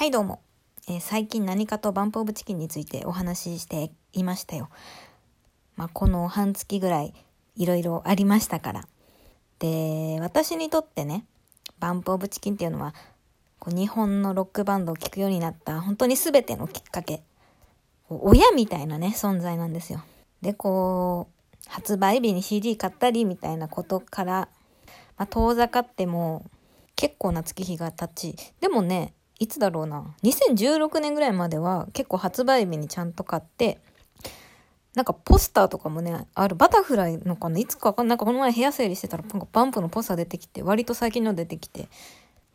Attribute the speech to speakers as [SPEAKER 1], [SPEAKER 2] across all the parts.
[SPEAKER 1] はいどうも、えー最近何かとバンプオブチキンについてお話ししていましたよ。まあ、この半月ぐらいいろいろありましたから。で、私にとってね、バンプオブチキンっていうのは、こう日本のロックバンドを聴くようになった本当に全てのきっかけ。親みたいなね、存在なんですよ。で、こう、発売日に CD 買ったりみたいなことから、まあ、遠ざかっても結構な月日が経ち、でもね、いつだろうな、2016年ぐらいまでは結構発売日にちゃんと買って、なんかポスターとかもね、あるバタフライのかな、いつかわかんない。なんかこの前部屋整理してたら、なんかバンプのポスター出てきて、割と最近の出てきて、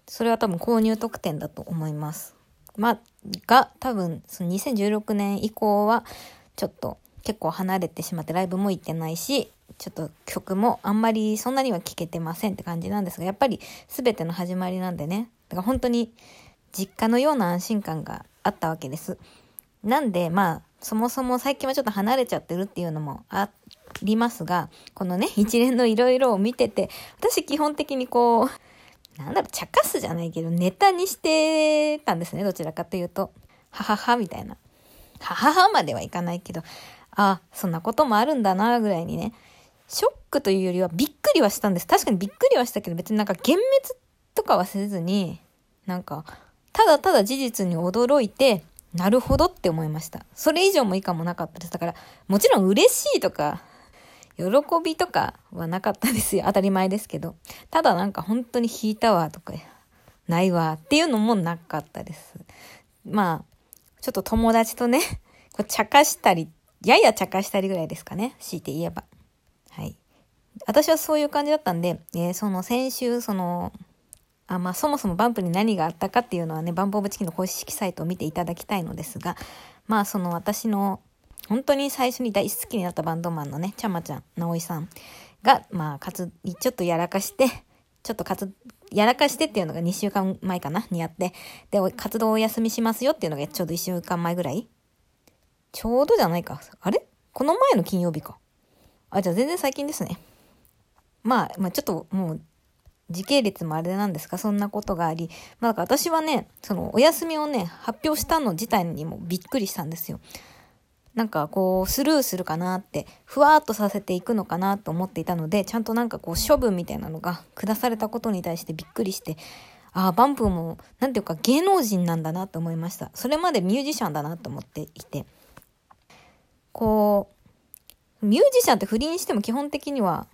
[SPEAKER 1] それは多分購入特典だと思います。まあ、が、多分、その2016年以降は、ちょっと結構離れてしまってライブも行ってないし、ちょっと曲もあんまりそんなには聴けてませんって感じなんですが、やっぱり全ての始まりなんでね。だから本当に実家のような安心感があったわけです。なんで、まあ、そもそも最近はちょっと離れちゃってるっていうのもありますが、このね、一連のいろいろを見てて、私基本的にこう、なんだろう、茶化すじゃないけど、ネタにしてたんですね、どちらかというと。ははは、みたいな。はははまではいかないけど、あ、そんなこともあるんだな、ぐらいにね。ショックというよりはびっくりはしたんです。確かにびっくりはしたけど、別になんか幻滅とかはせずに、なんか、ただただ事実に驚いて、なるほどって思いました。それ以上も以下もなかったです。だから、もちろん嬉しいとか、喜びとかはなかったですよ。当たり前ですけど。ただなんか本当に引いたわとか、ないわっていうのもなかったです。まあ、ちょっと友達とね、こう茶化したり、やや茶化したりぐらいですかね。強いて言えば。はい。私はそういう感じだったんで、えーその先週、その、あまあ、そもそもバンプに何があったかっていうのはね、バンプオブチキンの公式サイトを見ていただきたいのですが、まあ、その私の、本当に最初に大好きになったバンドマンのね、ちゃまちゃん、直井さんが、まあ、かつ、ちょっとやらかして、ちょっとかつ、やらかしてっていうのが2週間前かなにやって、で、活動をお休みしますよっていうのがちょうど1週間前ぐらいちょうどじゃないか。あれ？この前の金曜日か。あ、じゃあ全然最近ですね。まあ、まあちょっともう、時系列もあれなんですが、そんなことがあり、まあだから私はね、そのお休みをね、発表したの自体にもびっくりしたんですよ。なんかこう、スルーするかなって、ふわーっとさせていくのかなと思っていたので、ちゃんとなんかこう、処分みたいなのが下されたことに対してびっくりして、ああ、バンプも、なんていうか芸能人なんだなと思いました。それまでミュージシャンだなと思っていて。こう、ミュージシャンって不倫しても基本的には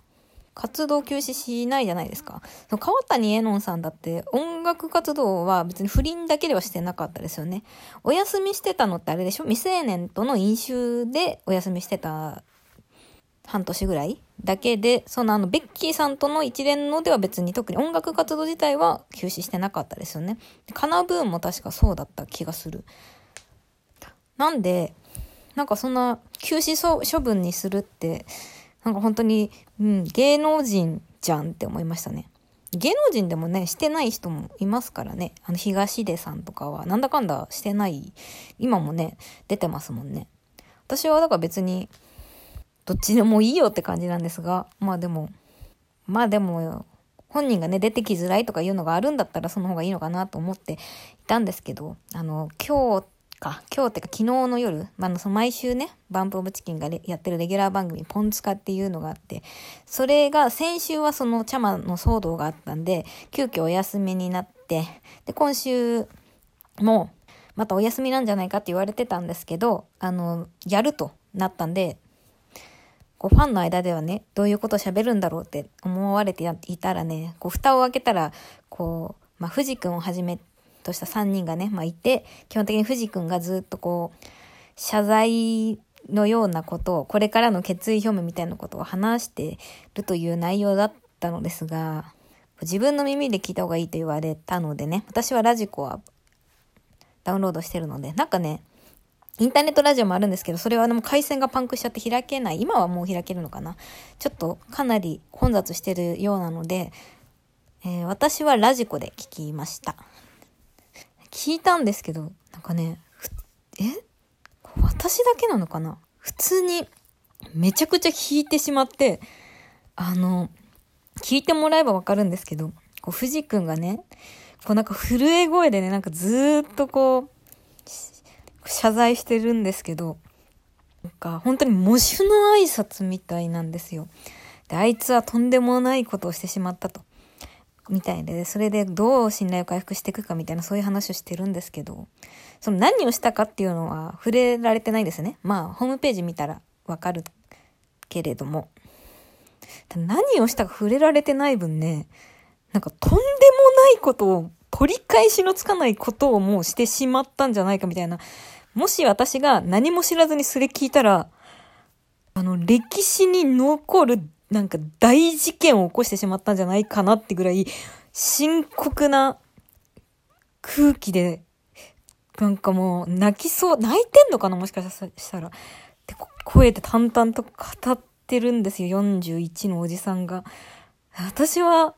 [SPEAKER 1] 活動休止しないじゃないですか。川谷絵音さんだって音楽活動は別に不倫だけではしてなかったですよね。お休みしてたのってあれでしょ？未成年との飲酒でお休みしてた半年ぐらいだけで、そのあのベッキーさんとの一連のでは別に特に音楽活動自体は休止してなかったですよね。カナブーンも確かそうだった気がする。なんで、なんかそんな休止処分にするって、なんか本当に、うん、芸能人じゃんって思いましたね。芸能人でもね、してない人もいますからね。あの、東出さんとかは、なんだかんだしてない、今もね、出てますもんね。私はだから別に、どっちでもいいよって感じなんですが、まあでも、まあでも、本人がね、出てきづらいとかいうのがあるんだったらその方がいいのかなと思っていたんですけど、あの、今日か、今日ってか昨日の夜、まあ、その毎週ね、バンプオブチキンがやってるレギュラー番組、ポンツカっていうのがあって、それが先週はそのチャマの騒動があったんで、急遽お休みになって、で、今週も、またお休みなんじゃないかって言われてたんですけど、あの、やるとなったんで、こうファンの間ではね、どういうことを喋るんだろうって思われていたらね、こう蓋を開けたら、こう、まあ、藤君をはじめとした3人がね、まあ、いて、基本的に藤君がずっとこう、謝罪のようなことを、これからの決意表明みたいなことを話してるという内容だったのですが、自分の耳で聞いた方がいいと言われたのでね、私はラジコはダウンロードしてるので、なんかね、インターネットラジオもあるんですけど、それはでも回線がパンクしちゃって開けない。今はもう開けるのかなちょっとかなり混雑してるようなので、えー私はラジコで聞きました。聞いたんですけど、なんかね、え？私だけなのかな？普通にめちゃくちゃ聞いてしまって、あの、聞いてもらえばわかるんですけど、こう、藤くんがね、こうなんか震え声でね、なんかずっとこう、謝罪してるんですけど、なんか本当に喪主の挨拶みたいなんですよ。で、あいつはとんでもないことをしてしまったと。みたいで、それでどう信頼を回復していくかみたいなそういう話をしてるんですけど、その何をしたかっていうのは触れられてないですね。まあ、ホームページ見たらわかるけれども。何をしたか触れられてない分ね、なんかとんでもないことを、取り返しのつかないことをもうしてしまったんじゃないかみたいな。もし私が何も知らずにそれ聞いたら、あの、歴史に残るなんか大事件を起こしてしまったんじゃないかなってぐらい深刻な空気で、なんかもう泣きそう、泣いてんのかなもしかしたら。って声で淡々と語ってるんですよ、41のおじさんが。私は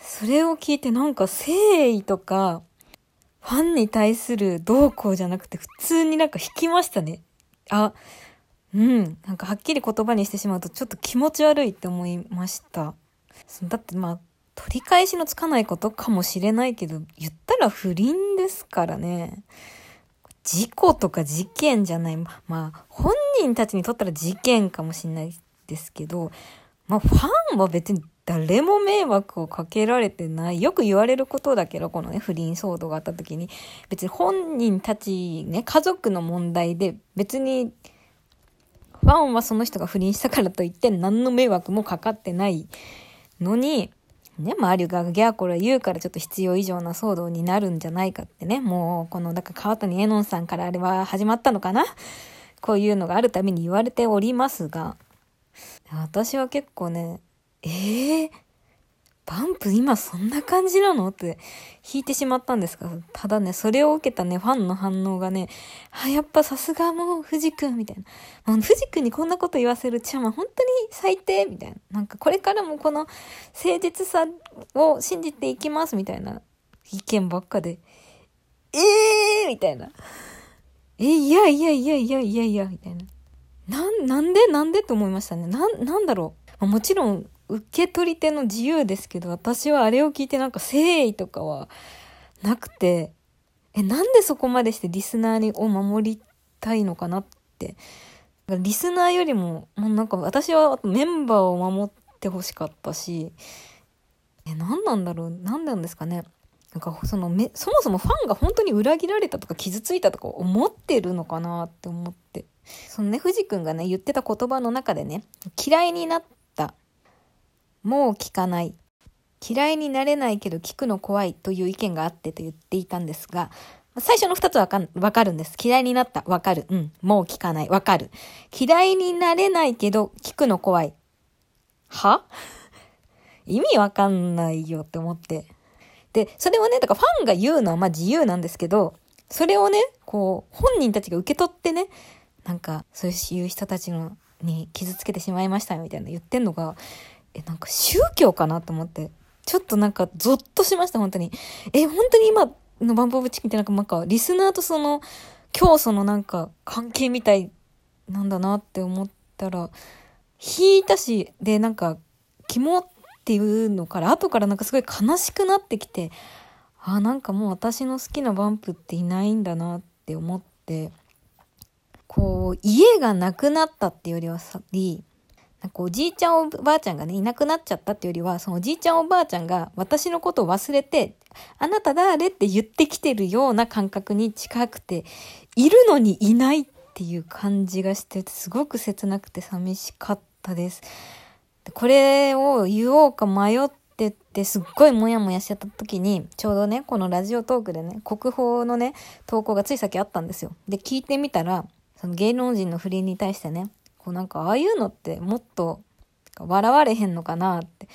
[SPEAKER 1] それを聞いてなんか誠意とか、ファンに対するどうこうじゃなくて普通になんか引きましたね。あ、うん。なんかはっきり言葉にしてしまうとちょっと気持ち悪いって思いました。だってまあ、取り返しのつかないことかもしれないけど、言ったら不倫ですからね。事故とか事件じゃない。まあ、本人たちにとったら事件かもしれないですけど、まあ、ファンは別に誰も迷惑をかけられてない。よく言われることだけど、このね、不倫騒動があった時に、別に本人たちね、家族の問題で、別に、ファンはその人が不倫したからといって何の迷惑もかかってないのに、ね、周りがギャーコラ言うからちょっと必要以上な騒動になるんじゃないかってね、もう、この、だから川谷絵音さんからあれは始まったのかな？こういうのがあるために言われておりますが、私は結構ね、ええー、バンプ今そんな感じなの？って弾いてしまったんですが、ただね、それを受けたね、ファンの反応がね、あ、やっぱさすがもう藤君みたいな。もう藤君にこんなこと言わせるちゃま本当に最低みたいな。なんかこれからもこの誠実さを信じていきますみたいな意見ばっかで、ええー、みたいな。え、いやいやいやいやいやいや、みたいな。なん、なんでなんでって思いましたね。な、なんだろう。もちろん、受け取り手の自由ですけど、私はあれを聞いてなんか誠意とかはなくて、え、なんでそこまでしてリスナーにを守りたいのかなって。リスナーよりも、もうなんか私はメンバーを守ってほしかったし、え、何なんだろう何なんですかねなんかそのめ、そもそもファンが本当に裏切られたとか傷ついたとか思ってるのかなって思って。そのね、藤君がね、言ってた言葉の中でね、嫌いになった。もう聞かない。嫌いになれないけど聞くの怖いという意見があってと言っていたんですが、最初の二つわかわかるんです。嫌いになった。わかる。うん。もう聞かない。わかる。嫌いになれないけど聞くの怖い。は？意味わかんないよって思って。で、それをね、だかファンが言うのはまあ自由なんですけど、それをね、こう、本人たちが受け取ってね、なんか、そういう人たちのに傷つけてしまいましたよみたいな言ってんのが、え、なんか宗教かなと思って、ちょっとなんかゾッとしました、本当に。え、本当に今のバンプオブチキンってなんかなんか、リスナーとその、教祖のなんか関係みたいなんだなって思ったら、引いたし、で、なんか、肝っていうのから、後からなんかすごい悲しくなってきて、あ、なんかもう私の好きなバンプっていないんだなって思って、こう、家がなくなったっていうよりはさ、なんかおじいちゃんおばあちゃんがね、いなくなっちゃったっていうよりは、そのおじいちゃんおばあちゃんが私のことを忘れて、あなた誰って言ってきてるような感覚に近くて、いるのにいないっていう感じがして、すごく切なくて寂しかったです。これを言おうか迷っててすっごいモヤモヤしちゃった時に、ちょうどね、このラジオトークでね、国宝のね、投稿がつい先あったんですよ。で、聞いてみたら、その芸能人の不倫に対してね、こうなんかああいうのってもっと笑われへんのかなって、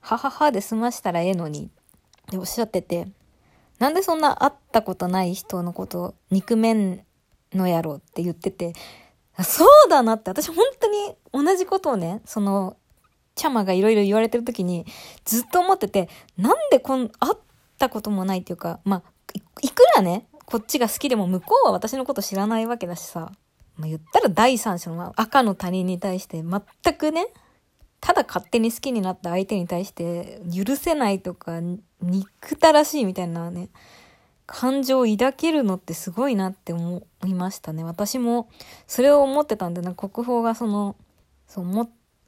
[SPEAKER 1] はははで済ましたらええのにっておっしゃってて、なんでそんな会ったことない人のこと憎めんのやろって言ってて、そうだなって、私本当に同じことをね、その、チャマがいろいろ言われてる時にずっと思ってて、なんでこん、会ったこともないっていうか、まあ、いくらね、こっちが好きでも向こうは私のこと知らないわけだしさ、まあ、言ったら第三者の、赤の他人に対して全くね、ただ勝手に好きになった相手に対して許せないとか憎たらしいみたいなね感情を抱けるのってすごいなって思いましたね。私もそれを思ってたんでな国宝がそのそう思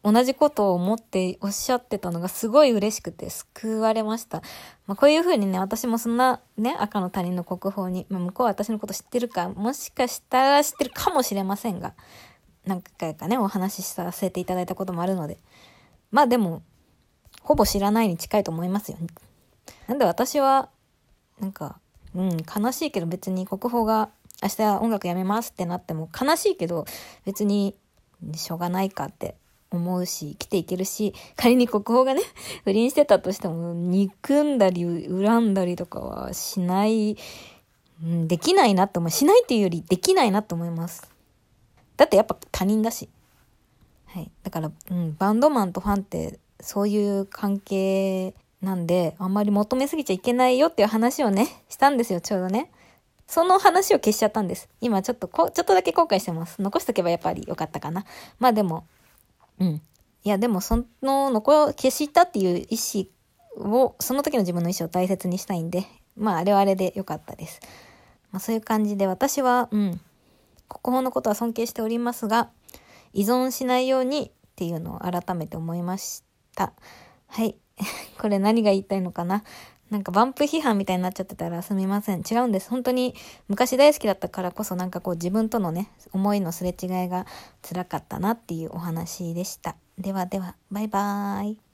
[SPEAKER 1] 同じことを思っておっしゃってたのがすごい嬉しくて救われました。まあ、こういう風にね、私もそんなね、赤の他人の国宝に、まあ、向こうは私のこと知ってるか、もしかしたら知ってるかもしれませんが、何回かね、お話しさせていただいたこともあるので。まあでも、ほぼ知らないに近いと思いますよ。なんで私は、なんか、うん、悲しいけど別に国宝が明日音楽やめますってなっても悲しいけど別にしょうがないかって思うし、生きていけるし、仮に国宝がね、不倫してたとしても、憎んだり、恨んだりとかはしない、うん、できないなって思う。しないっていうより、できないなって思います。だってやっぱ他人だし。はい。だから、うん、バンドマンとファンって、そういう関係なんで、あんまり求めすぎちゃいけないよっていう話をね、したんですよ、ちょうどね。その話を消しちゃったんです。今ちょっとこ、ちょっとだけ後悔してます。残しとけばやっぱりよかったかな。まあでも、うん。いや、でもその残消したっていう意思を、その時の自分の意思を大切にしたいんで、まああれはあれでよかったです。まあそういう感じで私は、うん、国宝のことは尊敬しておりますが、依存しないようにっていうのを改めて思いました。はい。これ何が言いたいのかな？なんかバンプ批判みたいになっちゃってたらすみません。違うんです。本当に昔大好きだったからこそなんかこう自分とのね、思いのすれ違いが辛かったなっていうお話でした。ではでは、バイバーイ。